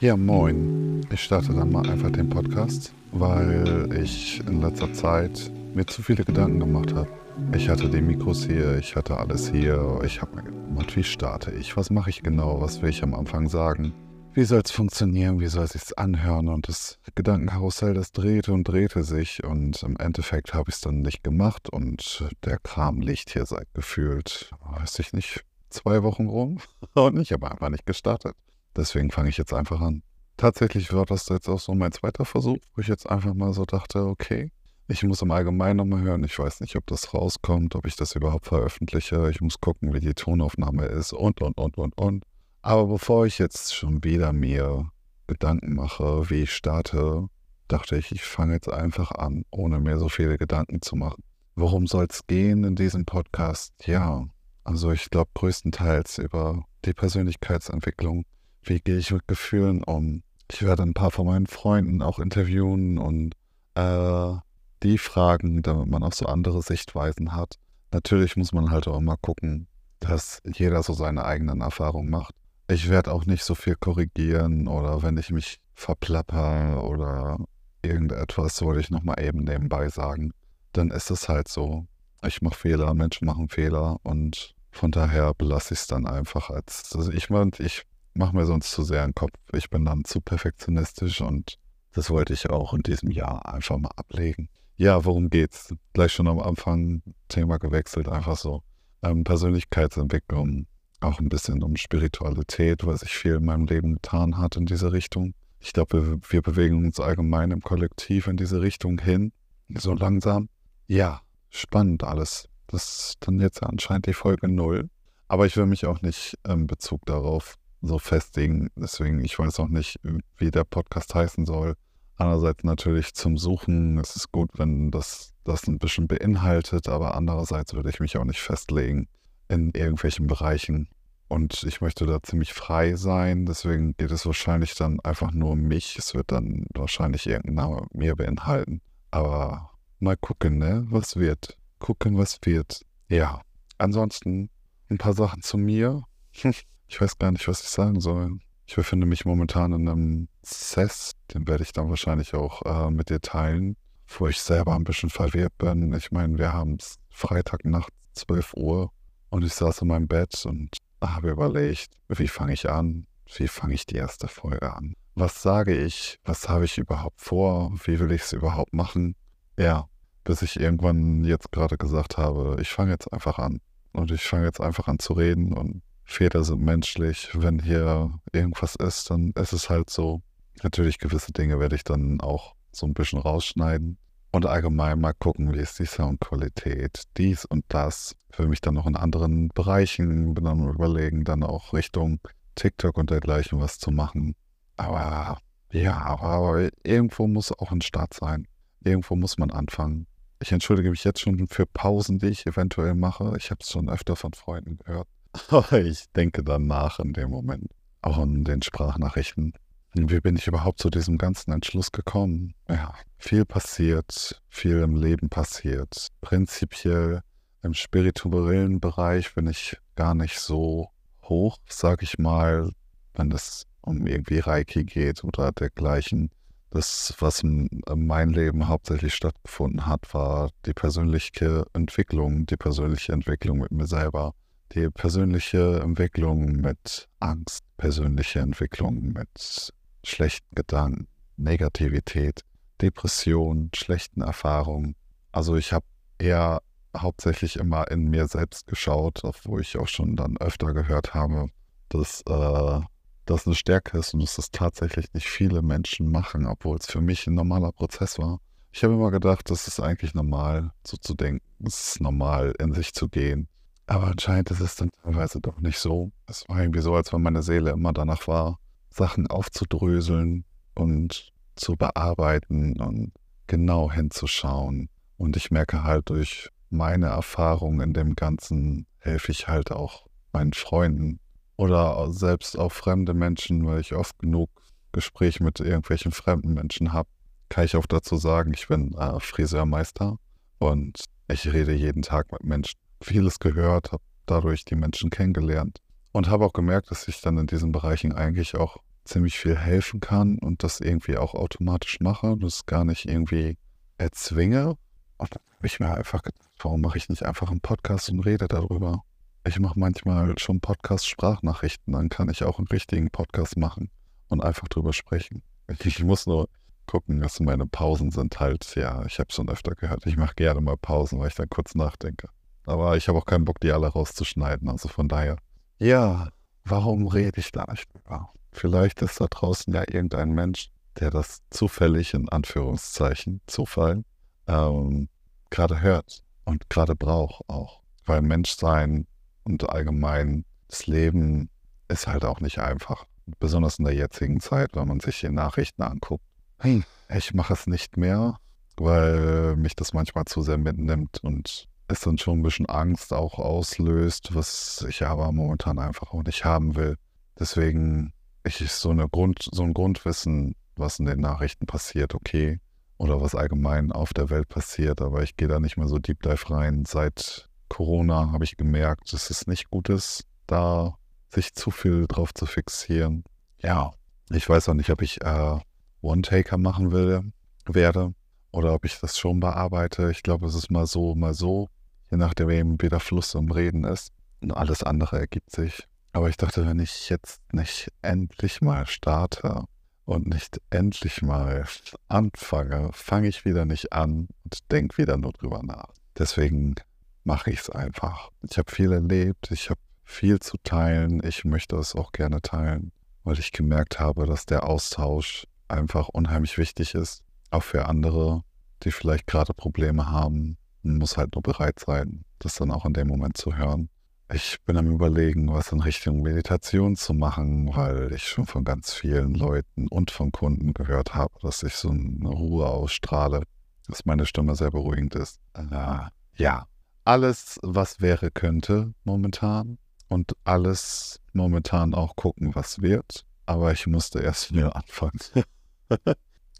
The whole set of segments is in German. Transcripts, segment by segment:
Ja, moin. Ich starte dann mal einfach den Podcast, weil ich in letzter Zeit mir zu viele Gedanken gemacht habe. Ich hatte die Mikros hier, ich hatte alles hier. Ich habe mir gedacht, wie starte ich? Was mache ich genau? Was will ich am Anfang sagen? Wie soll es funktionieren? Wie soll es sich anhören? Und das Gedankenkarussell, das drehte und drehte sich. Und im Endeffekt habe ich es dann nicht gemacht. Und der Kram liegt hier seit gefühlt, weiß ich nicht, zwei Wochen rum. Und ich habe einfach nicht gestartet. Deswegen fange ich jetzt einfach an. Tatsächlich war das jetzt auch so mein zweiter Versuch, wo ich jetzt einfach mal so dachte, okay, ich muss im Allgemeinen nochmal hören. Ich weiß nicht, ob das rauskommt, ob ich das überhaupt veröffentliche. Ich muss gucken, wie die Tonaufnahme ist und, und, und, und, und. Aber bevor ich jetzt schon wieder mir Gedanken mache, wie ich starte, dachte ich, ich fange jetzt einfach an, ohne mir so viele Gedanken zu machen. Worum soll es gehen in diesem Podcast? Ja, also ich glaube größtenteils über die Persönlichkeitsentwicklung. Wie gehe ich mit Gefühlen um? Ich werde ein paar von meinen Freunden auch interviewen und äh, die fragen, damit man auch so andere Sichtweisen hat. Natürlich muss man halt auch immer gucken, dass jeder so seine eigenen Erfahrungen macht. Ich werde auch nicht so viel korrigieren oder wenn ich mich verplapper oder irgendetwas, wollte ich nochmal eben nebenbei sagen, dann ist es halt so. Ich mache Fehler, Menschen machen Fehler und von daher belasse ich es dann einfach als. Also ich meine, ich mache mir sonst zu sehr einen Kopf. Ich bin dann zu perfektionistisch und das wollte ich auch in diesem Jahr einfach mal ablegen. Ja, worum geht's? Gleich schon am Anfang Thema gewechselt, einfach so. Ähm, Persönlichkeitsentwicklung, auch ein bisschen um Spiritualität, weil sich viel in meinem Leben getan hat in diese Richtung. Ich glaube, wir, wir bewegen uns allgemein im Kollektiv in diese Richtung hin, so langsam. Ja, spannend alles. Das ist dann jetzt anscheinend die Folge null. Aber ich will mich auch nicht in Bezug darauf so festigen. Deswegen, ich weiß auch nicht, wie der Podcast heißen soll. Einerseits natürlich zum Suchen. Es ist gut, wenn das, das ein bisschen beinhaltet, aber andererseits würde ich mich auch nicht festlegen in irgendwelchen Bereichen. Und ich möchte da ziemlich frei sein, deswegen geht es wahrscheinlich dann einfach nur um mich. Es wird dann wahrscheinlich irgendein Name mir beinhalten. Aber mal gucken, ne? Was wird? Gucken, was wird. Ja. Ansonsten ein paar Sachen zu mir. Ich weiß gar nicht, was ich sagen soll. Ich befinde mich momentan in einem Cess, den werde ich dann wahrscheinlich auch äh, mit dir teilen, wo ich selber ein bisschen verwirrt bin. Ich meine, wir haben es Freitagnacht 12 Uhr und ich saß in meinem Bett und habe überlegt, wie fange ich an? Wie fange ich die erste Folge an? Was sage ich? Was habe ich überhaupt vor? Wie will ich es überhaupt machen? Ja, bis ich irgendwann jetzt gerade gesagt habe, ich fange jetzt einfach an. Und ich fange jetzt einfach an zu reden und Väter sind menschlich. Wenn hier irgendwas ist, dann ist es halt so. Natürlich gewisse Dinge werde ich dann auch so ein bisschen rausschneiden. Und allgemein mal gucken, wie ist die Soundqualität, dies und das. Für mich dann noch in anderen Bereichen, bin dann überlegen, dann auch Richtung TikTok und dergleichen was zu machen. Aber ja, aber irgendwo muss auch ein Start sein. Irgendwo muss man anfangen. Ich entschuldige mich jetzt schon für Pausen, die ich eventuell mache. Ich habe es schon öfter von Freunden gehört. Ich denke dann nach in dem Moment. Auch in den Sprachnachrichten. Wie bin ich überhaupt zu diesem ganzen Entschluss gekommen? Ja, viel passiert, viel im Leben passiert. Prinzipiell im spirituellen Bereich bin ich gar nicht so hoch, sag ich mal, wenn es um irgendwie Reiki geht oder dergleichen. Das, was in meinem Leben hauptsächlich stattgefunden hat, war die persönliche Entwicklung, die persönliche Entwicklung mit mir selber die persönliche Entwicklung mit Angst, persönliche Entwicklung mit schlechten Gedanken, Negativität, Depression, schlechten Erfahrungen. Also ich habe eher hauptsächlich immer in mir selbst geschaut, wo ich auch schon dann öfter gehört habe, dass äh, das eine Stärke ist und dass das tatsächlich nicht viele Menschen machen, obwohl es für mich ein normaler Prozess war. Ich habe immer gedacht, das ist eigentlich normal, so zu denken. Es ist normal, in sich zu gehen. Aber anscheinend ist es dann teilweise doch nicht so. Es war irgendwie so, als wenn meine Seele immer danach war, Sachen aufzudröseln und zu bearbeiten und genau hinzuschauen. Und ich merke halt durch meine Erfahrung in dem Ganzen helfe ich halt auch meinen Freunden oder selbst auch fremde Menschen, weil ich oft genug Gespräche mit irgendwelchen fremden Menschen habe, kann ich auch dazu sagen, ich bin äh, Friseurmeister und ich rede jeden Tag mit Menschen vieles gehört, habe dadurch die Menschen kennengelernt und habe auch gemerkt, dass ich dann in diesen Bereichen eigentlich auch ziemlich viel helfen kann und das irgendwie auch automatisch mache und es gar nicht irgendwie erzwinge. Und dann habe ich mir einfach gedacht, warum mache ich nicht einfach einen Podcast und rede darüber? Ich mache manchmal schon Podcast-Sprachnachrichten, dann kann ich auch einen richtigen Podcast machen und einfach drüber sprechen. Ich muss nur gucken, dass meine Pausen sind halt, ja, ich habe es schon öfter gehört, ich mache gerne mal Pausen, weil ich dann kurz nachdenke. Aber ich habe auch keinen Bock, die alle rauszuschneiden, also von daher. Ja, warum rede ich da nicht drüber? Vielleicht ist da draußen ja irgendein Mensch, der das zufällig, in Anführungszeichen, Zufall, ähm, gerade hört und gerade braucht auch. Weil Menschsein und allgemein das Leben ist halt auch nicht einfach. Besonders in der jetzigen Zeit, wenn man sich die Nachrichten anguckt. Hey, ich mache es nicht mehr, weil mich das manchmal zu sehr mitnimmt und es dann schon ein bisschen Angst auch auslöst, was ich aber momentan einfach auch nicht haben will. Deswegen ich so, eine Grund, so ein Grundwissen, was in den Nachrichten passiert, okay. Oder was allgemein auf der Welt passiert, aber ich gehe da nicht mehr so deep dive rein. Seit Corona habe ich gemerkt, dass es nicht gut ist, da sich zu viel drauf zu fixieren. Ja, ich weiß auch nicht, ob ich äh, One-Taker machen will, werde oder ob ich das schon bearbeite. Ich glaube, es ist mal so, mal so, je nachdem, wie der Fluss im Reden ist. Und alles andere ergibt sich. Aber ich dachte, wenn ich jetzt nicht endlich mal starte und nicht endlich mal anfange, fange ich wieder nicht an und denke wieder nur drüber nach. Deswegen mache ich es einfach. Ich habe viel erlebt, ich habe viel zu teilen. Ich möchte es auch gerne teilen, weil ich gemerkt habe, dass der Austausch einfach unheimlich wichtig ist. Auch für andere, die vielleicht gerade Probleme haben. Man muss halt nur bereit sein, das dann auch in dem Moment zu hören. Ich bin am Überlegen, was in Richtung Meditation zu machen, weil ich schon von ganz vielen Leuten und von Kunden gehört habe, dass ich so eine Ruhe ausstrahle, dass meine Stimme sehr beruhigend ist. Äh, ja, alles, was wäre, könnte momentan und alles momentan auch gucken, was wird. Aber ich musste erst wieder anfangen.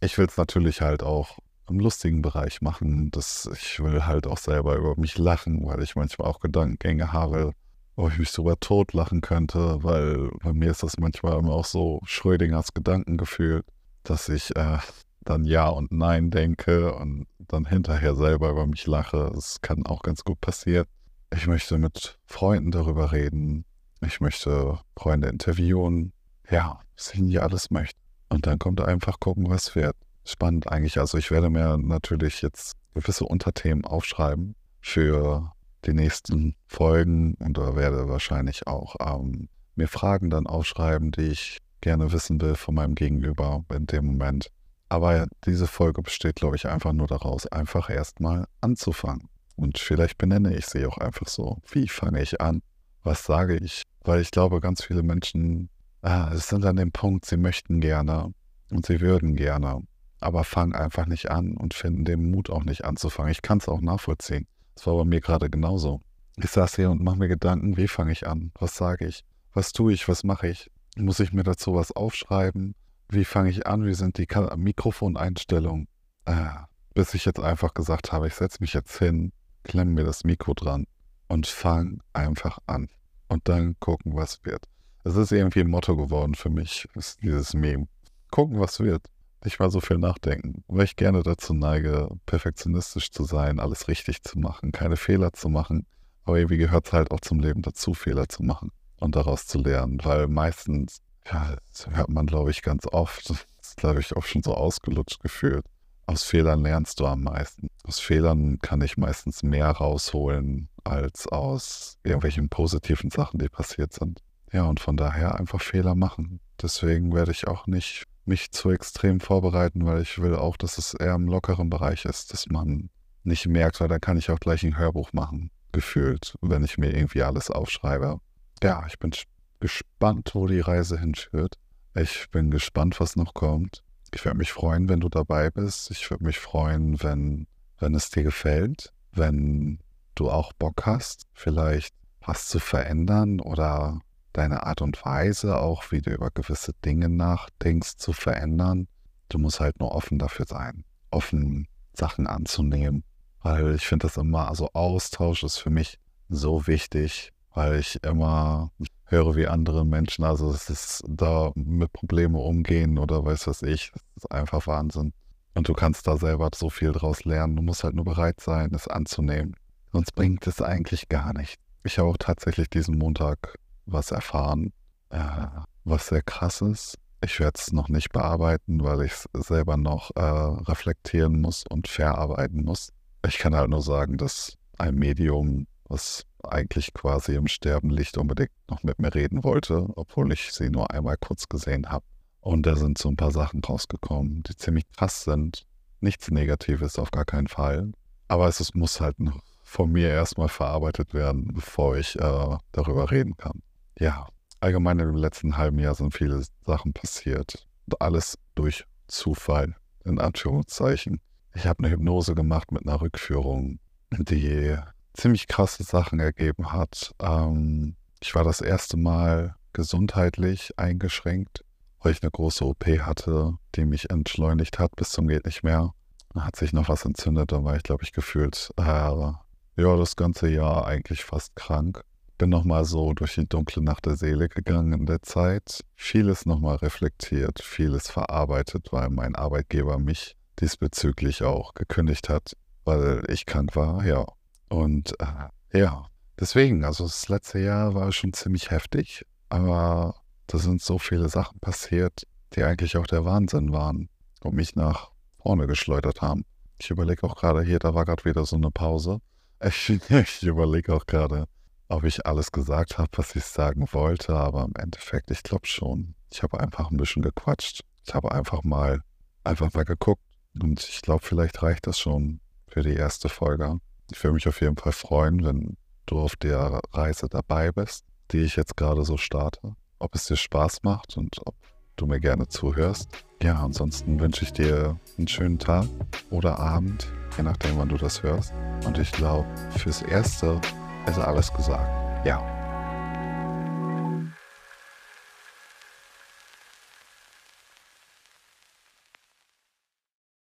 ich will es natürlich halt auch im lustigen Bereich machen. Das, ich will halt auch selber über mich lachen, weil ich manchmal auch Gedankengänge habe, wo ich mich sogar totlachen könnte, weil bei mir ist das manchmal immer auch so Schrödingers Gedankengefühl, dass ich äh, dann Ja und Nein denke und dann hinterher selber über mich lache. Das kann auch ganz gut passieren. Ich möchte mit Freunden darüber reden. Ich möchte Freunde interviewen. Ja, was ich nicht alles möchte. Und dann kommt einfach gucken, was wird spannend eigentlich. Also ich werde mir natürlich jetzt gewisse Unterthemen aufschreiben für die nächsten Folgen und da werde wahrscheinlich auch ähm, mir Fragen dann aufschreiben, die ich gerne wissen will von meinem Gegenüber in dem Moment. Aber diese Folge besteht, glaube ich, einfach nur daraus, einfach erstmal anzufangen. Und vielleicht benenne ich sie auch einfach so. Wie fange ich an? Was sage ich? Weil ich glaube, ganz viele Menschen ah, sind an dem Punkt, sie möchten gerne und sie würden gerne aber fangen einfach nicht an und finden den Mut auch nicht anzufangen. Ich kann es auch nachvollziehen. Das war bei mir gerade genauso. Ich saß hier und mache mir Gedanken, wie fange ich an? Was sage ich? Was tue ich? Was mache ich? Muss ich mir dazu was aufschreiben? Wie fange ich an? Wie sind die Mikrofoneinstellungen? Ah, bis ich jetzt einfach gesagt habe, ich setze mich jetzt hin, klemme mir das Mikro dran und fange einfach an. Und dann gucken, was wird. Es ist irgendwie ein Motto geworden für mich, ist dieses Meme. Gucken, was wird nicht mal so viel nachdenken, weil ich gerne dazu neige, perfektionistisch zu sein, alles richtig zu machen, keine Fehler zu machen. Aber irgendwie gehört es halt auch zum Leben dazu, Fehler zu machen und daraus zu lernen, weil meistens, ja, das hört man, glaube ich, ganz oft, das ist, glaube ich, auch schon so ausgelutscht gefühlt. Aus Fehlern lernst du am meisten. Aus Fehlern kann ich meistens mehr rausholen als aus irgendwelchen positiven Sachen, die passiert sind. Ja, und von daher einfach Fehler machen. Deswegen werde ich auch nicht mich zu extrem vorbereiten, weil ich will auch, dass es eher im lockeren Bereich ist, dass man nicht merkt, weil dann kann ich auch gleich ein Hörbuch machen, gefühlt, wenn ich mir irgendwie alles aufschreibe. Ja, ich bin gespannt, wo die Reise hinführt. Ich bin gespannt, was noch kommt. Ich würde mich freuen, wenn du dabei bist. Ich würde mich freuen, wenn, wenn es dir gefällt, wenn du auch Bock hast, vielleicht was zu verändern oder deine Art und Weise, auch wie du über gewisse Dinge nachdenkst, zu verändern. Du musst halt nur offen dafür sein, offen Sachen anzunehmen. Weil ich finde das immer, also Austausch ist für mich so wichtig, weil ich immer, höre, wie andere Menschen, also es ist da mit Problemen umgehen oder weiß was ich, das ist einfach Wahnsinn. Und du kannst da selber so viel draus lernen. Du musst halt nur bereit sein, es anzunehmen. Sonst bringt es eigentlich gar nicht. Ich habe auch tatsächlich diesen Montag was erfahren, äh, was sehr krass ist. Ich werde es noch nicht bearbeiten, weil ich es selber noch äh, reflektieren muss und verarbeiten muss. Ich kann halt nur sagen, dass ein Medium, was eigentlich quasi im Sterben Licht unbedingt noch mit mir reden wollte, obwohl ich sie nur einmal kurz gesehen habe. Und da sind so ein paar Sachen rausgekommen, die ziemlich krass sind. Nichts Negatives auf gar keinen Fall. Aber es ist, muss halt noch von mir erstmal verarbeitet werden, bevor ich äh, darüber reden kann. Ja, allgemein im letzten halben Jahr sind viele Sachen passiert. Alles durch Zufall, in Anführungszeichen. Ich habe eine Hypnose gemacht mit einer Rückführung, die ziemlich krasse Sachen ergeben hat. Ähm, ich war das erste Mal gesundheitlich eingeschränkt, weil ich eine große OP hatte, die mich entschleunigt hat bis zum geht nicht mehr. Da hat sich noch was entzündet, da war ich, glaube ich, gefühlt, äh, ja, das ganze Jahr eigentlich fast krank. Bin nochmal so durch die dunkle Nacht der Seele gegangen in der Zeit. Vieles nochmal reflektiert, vieles verarbeitet, weil mein Arbeitgeber mich diesbezüglich auch gekündigt hat, weil ich krank war, ja. Und äh, ja, deswegen, also das letzte Jahr war schon ziemlich heftig, aber da sind so viele Sachen passiert, die eigentlich auch der Wahnsinn waren und mich nach vorne geschleudert haben. Ich überlege auch gerade hier, da war gerade wieder so eine Pause. Ich, ich überlege auch gerade, ob ich alles gesagt habe, was ich sagen wollte, aber im Endeffekt, ich glaube schon. Ich habe einfach ein bisschen gequatscht. Ich habe einfach mal, einfach mal geguckt und ich glaube, vielleicht reicht das schon für die erste Folge. Ich würde mich auf jeden Fall freuen, wenn du auf der Reise dabei bist, die ich jetzt gerade so starte. Ob es dir Spaß macht und ob du mir gerne zuhörst. Ja, ansonsten wünsche ich dir einen schönen Tag oder Abend, je nachdem, wann du das hörst. Und ich glaube, fürs Erste ist alles gesagt. Ja.